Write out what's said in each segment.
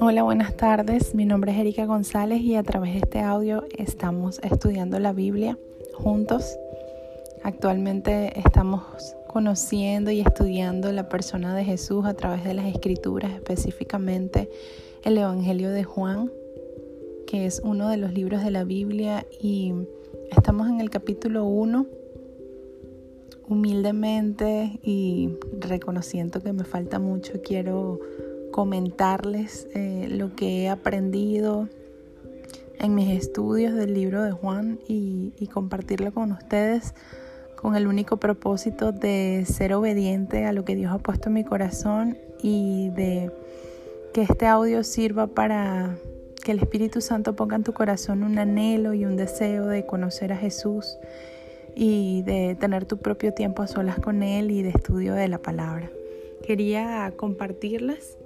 Hola, buenas tardes. Mi nombre es Erika González y a través de este audio estamos estudiando la Biblia juntos. Actualmente estamos conociendo y estudiando la persona de Jesús a través de las escrituras, específicamente el Evangelio de Juan, que es uno de los libros de la Biblia y estamos en el capítulo 1. Humildemente y reconociendo que me falta mucho, quiero comentarles eh, lo que he aprendido en mis estudios del libro de Juan y, y compartirlo con ustedes con el único propósito de ser obediente a lo que Dios ha puesto en mi corazón y de que este audio sirva para que el Espíritu Santo ponga en tu corazón un anhelo y un deseo de conocer a Jesús y de tener tu propio tiempo a solas con Él y de estudio de la palabra. Quería compartirles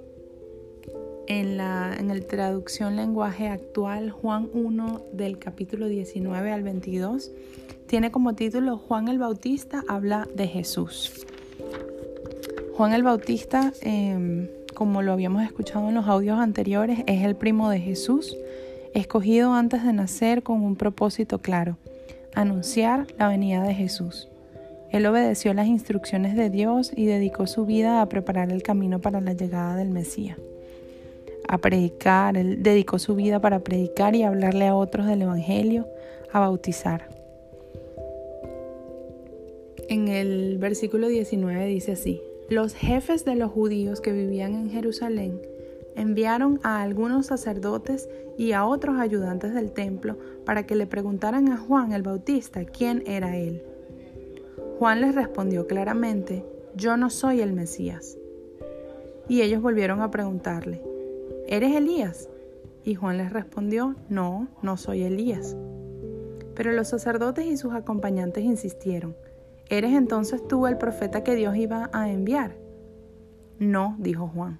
en la en el traducción lenguaje actual Juan 1 del capítulo 19 al 22 tiene como título Juan el Bautista habla de Jesús. Juan el Bautista, em, como lo habíamos escuchado en los audios anteriores, es el primo de Jesús, escogido antes de nacer con un propósito claro, anunciar la venida de Jesús. Él obedeció las instrucciones de Dios y dedicó su vida a preparar el camino para la llegada del Mesías a predicar, él dedicó su vida para predicar y hablarle a otros del Evangelio, a bautizar. En el versículo 19 dice así, los jefes de los judíos que vivían en Jerusalén enviaron a algunos sacerdotes y a otros ayudantes del templo para que le preguntaran a Juan el Bautista quién era él. Juan les respondió claramente, yo no soy el Mesías. Y ellos volvieron a preguntarle, ¿eres Elías? Y Juan les respondió, no, no soy Elías. Pero los sacerdotes y sus acompañantes insistieron, ¿eres entonces tú el profeta que Dios iba a enviar? No, dijo Juan.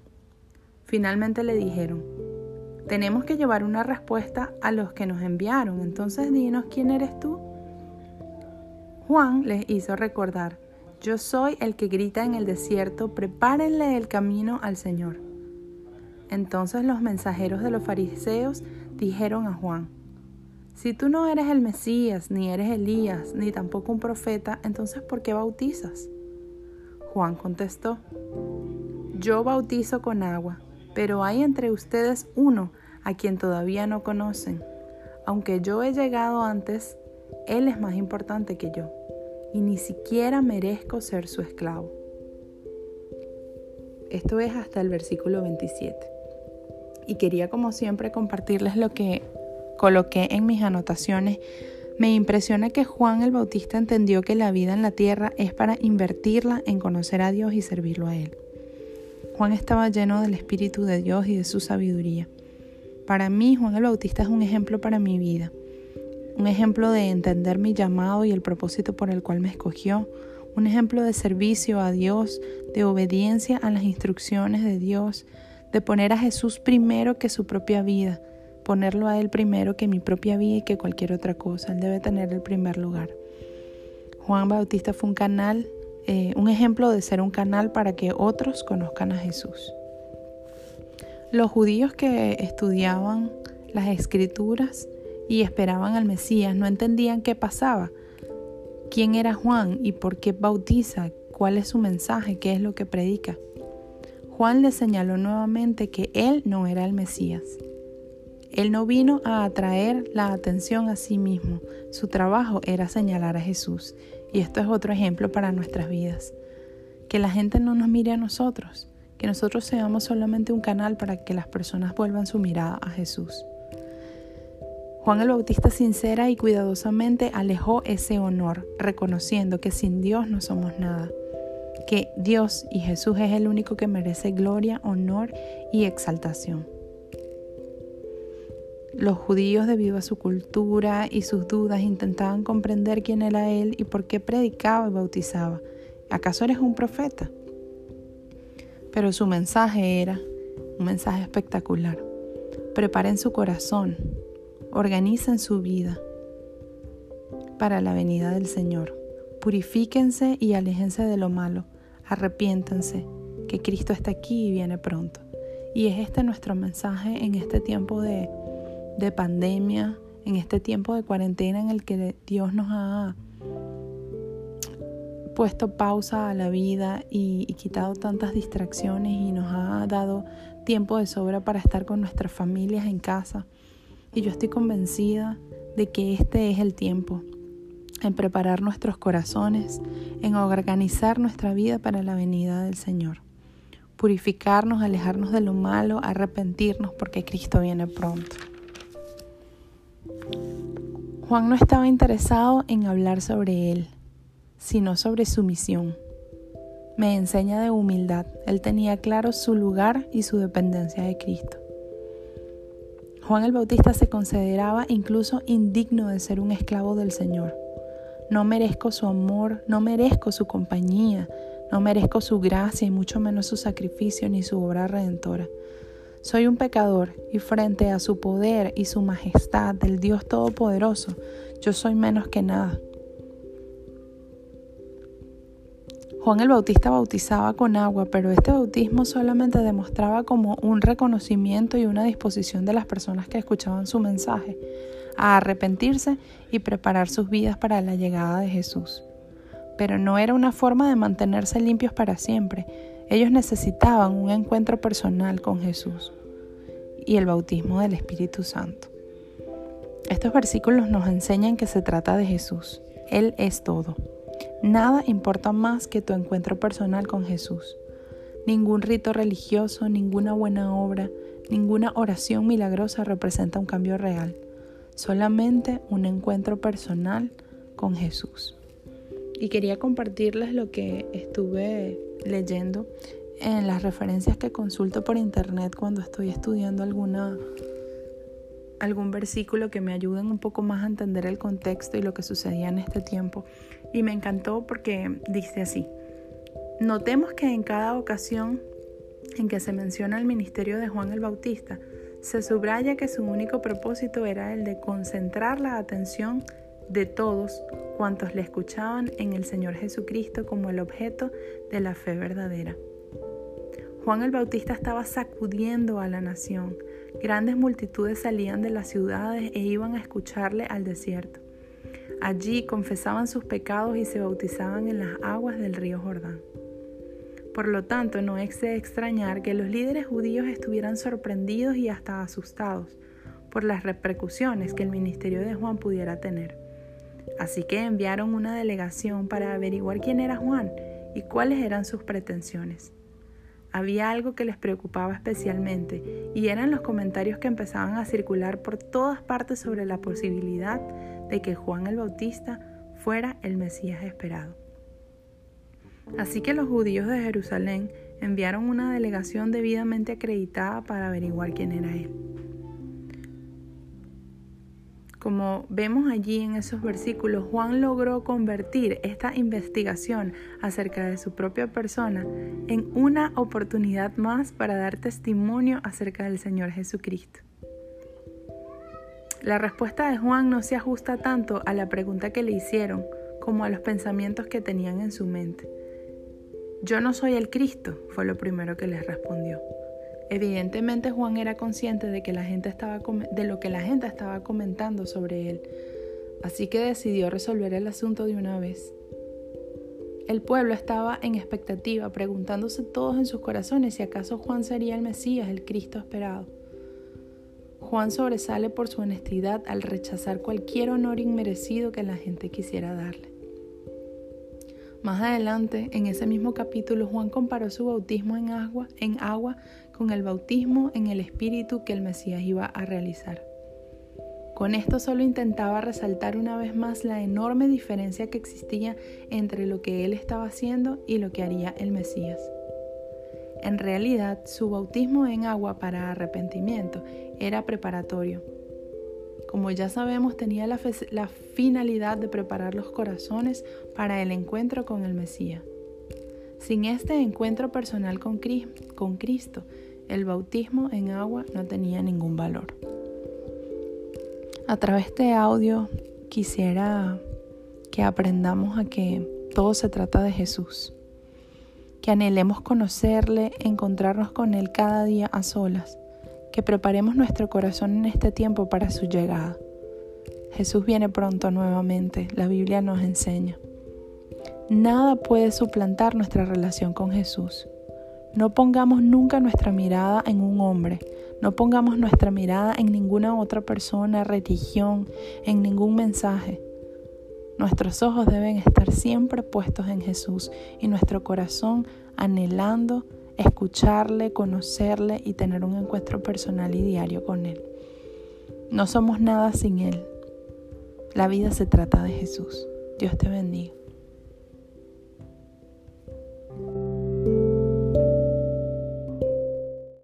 Finalmente le dijeron, tenemos que llevar una respuesta a los que nos enviaron, entonces dinos quién eres tú. Juan les hizo recordar, yo soy el que grita en el desierto, prepárenle el camino al Señor. Entonces los mensajeros de los fariseos dijeron a Juan, si tú no eres el Mesías, ni eres Elías, ni tampoco un profeta, entonces ¿por qué bautizas? Juan contestó, yo bautizo con agua, pero hay entre ustedes uno a quien todavía no conocen. Aunque yo he llegado antes, él es más importante que yo, y ni siquiera merezco ser su esclavo. Esto es hasta el versículo 27 y quería como siempre compartirles lo que coloqué en mis anotaciones. Me impresiona que Juan el Bautista entendió que la vida en la tierra es para invertirla en conocer a Dios y servirlo a Él. Juan estaba lleno del Espíritu de Dios y de su sabiduría. Para mí, Juan el Bautista es un ejemplo para mi vida, un ejemplo de entender mi llamado y el propósito por el cual me escogió, un ejemplo de servicio a Dios, de obediencia a las instrucciones de Dios, de poner a Jesús primero que su propia vida, ponerlo a Él primero que mi propia vida y que cualquier otra cosa. Él debe tener el primer lugar. Juan Bautista fue un canal, eh, un ejemplo de ser un canal para que otros conozcan a Jesús. Los judíos que estudiaban las escrituras y esperaban al Mesías no entendían qué pasaba, quién era Juan y por qué bautiza, cuál es su mensaje, qué es lo que predica. Juan le señaló nuevamente que él no era el Mesías. Él no vino a atraer la atención a sí mismo, su trabajo era señalar a Jesús. Y esto es otro ejemplo para nuestras vidas. Que la gente no nos mire a nosotros, que nosotros seamos solamente un canal para que las personas vuelvan su mirada a Jesús. Juan el Bautista sincera y cuidadosamente alejó ese honor, reconociendo que sin Dios no somos nada que Dios y Jesús es el único que merece gloria, honor y exaltación. Los judíos, debido a su cultura y sus dudas, intentaban comprender quién era Él y por qué predicaba y bautizaba. ¿Acaso eres un profeta? Pero su mensaje era un mensaje espectacular. Preparen su corazón, organicen su vida para la venida del Señor. Purifíquense y aléjense de lo malo arrepiéntanse, que Cristo está aquí y viene pronto. Y es este nuestro mensaje en este tiempo de, de pandemia, en este tiempo de cuarentena en el que Dios nos ha puesto pausa a la vida y, quitado tantas distracciones y nos ha dado tiempo de sobra para estar con nuestras familias en casa. Y yo estoy convencida de que este es el tiempo en preparar nuestros corazones, en organizar nuestra vida para la venida del Señor. Purificarnos, alejarnos de lo malo, arrepentirnos porque Cristo viene pronto. Juan no estaba interesado en hablar sobre él, sino sobre su misión. Me enseña de humildad. Él tenía claro su lugar y su dependencia de Cristo. Juan el Bautista se consideraba incluso indigno de ser un esclavo del Señor. No merezco su amor, no merezco su compañía, no merezco su gracia y mucho menos su sacrificio ni su obra redentora. Soy un pecador y frente a su poder y su majestad del Dios Todopoderoso, yo soy menos que nada. Juan el Bautista bautizaba con agua, pero este bautismo solamente demostraba como un reconocimiento y una disposición de las personas que escuchaban su mensaje a arrepentirse y preparar sus vidas para la llegada de Jesús. Pero no era una forma de mantenerse limpios para siempre. Ellos necesitaban un encuentro personal con Jesús y el bautismo del Espíritu Santo. Estos versículos nos enseñan que se trata de Jesús. Él es todo. Nada importa más que tu encuentro personal con Jesús. Ningún rito religioso, ninguna buena obra, ninguna oración milagrosa representa un cambio real. Solamente un encuentro personal con Jesús. Y quería compartirles lo que estuve leyendo en las referencias que consulto por internet cuando estoy estudiando alguna algún versículo que me ayuden un poco más a entender el contexto y lo que sucedía en este tiempo. Y me encantó porque dice así, notemos que en cada ocasión en que se menciona el ministerio de Juan el Bautista, se subraya que su único propósito era el de concentrar la atención de todos cuantos le escuchaban en el Señor Jesucristo como el objeto de la fe verdadera. Juan el Bautista estaba sacudiendo a la nación. Grandes multitudes salían de las ciudades e iban a escucharle al desierto. Allí confesaban sus pecados y se bautizaban en las aguas del río Jordán. Por lo tanto, no es de extrañar que los líderes judíos estuvieran sorprendidos y hasta asustados por las repercusiones que el ministerio de Juan pudiera tener. Así que enviaron una delegación para averiguar quién era Juan y cuáles eran sus pretensiones. Había algo que les preocupaba especialmente y eran los comentarios que empezaban a circular por todas partes sobre la posibilidad de que Juan el Bautista fuera el Mesías esperado. Así que los judíos de Jerusalén enviaron una delegación debidamente acreditada para averiguar quién era él. Como vemos allí en esos versículos, Juan logró convertir esta investigación acerca de su propia persona en una oportunidad más para dar testimonio acerca del Señor Jesucristo. La respuesta de Juan no se ajusta tanto a la pregunta que le hicieron como a los pensamientos que tenían en su mente. Yo no soy el Cristo, fue lo primero que les respondió. Evidentemente Juan era consciente de, que la gente estaba de lo que la gente estaba comentando sobre él, así que decidió resolver el asunto de una vez. El pueblo estaba en expectativa, preguntándose todos en sus corazones si acaso Juan sería el Mesías, el Cristo esperado. Juan sobresale por su honestidad al rechazar cualquier honor inmerecido que la gente quisiera darle. Más adelante, en ese mismo capítulo, Juan comparó su bautismo en agua, en agua con el bautismo en el Espíritu que el Mesías iba a realizar. Con esto solo intentaba resaltar una vez más la enorme diferencia que existía entre lo que él estaba haciendo y lo que haría el Mesías. En realidad, su bautismo en agua para arrepentimiento era preparatorio. Como ya sabemos, tenía la, finalidad de preparar los corazones para el encuentro con el Mesías. Sin este encuentro personal con Cristo, el bautismo en agua no tenía ningún valor. A través de audio quisiera que aprendamos a que todo se trata de Jesús, que anhelemos conocerle, encontrarnos con Él cada día a solas, que preparemos nuestro corazón en este tiempo para su llegada. Jesús viene pronto nuevamente, la Biblia nos enseña. Nada puede suplantar nuestra relación con Jesús. No pongamos nunca nuestra mirada en un hombre, no pongamos nuestra mirada en ninguna otra persona, religión, en ningún mensaje. Nuestros ojos deben estar siempre puestos en Jesús y nuestro corazón anhelando escucharle, conocerle y tener un encuentro personal y diario con Él. No somos nada sin Él. La vida se trata de Jesús. Dios te bendiga.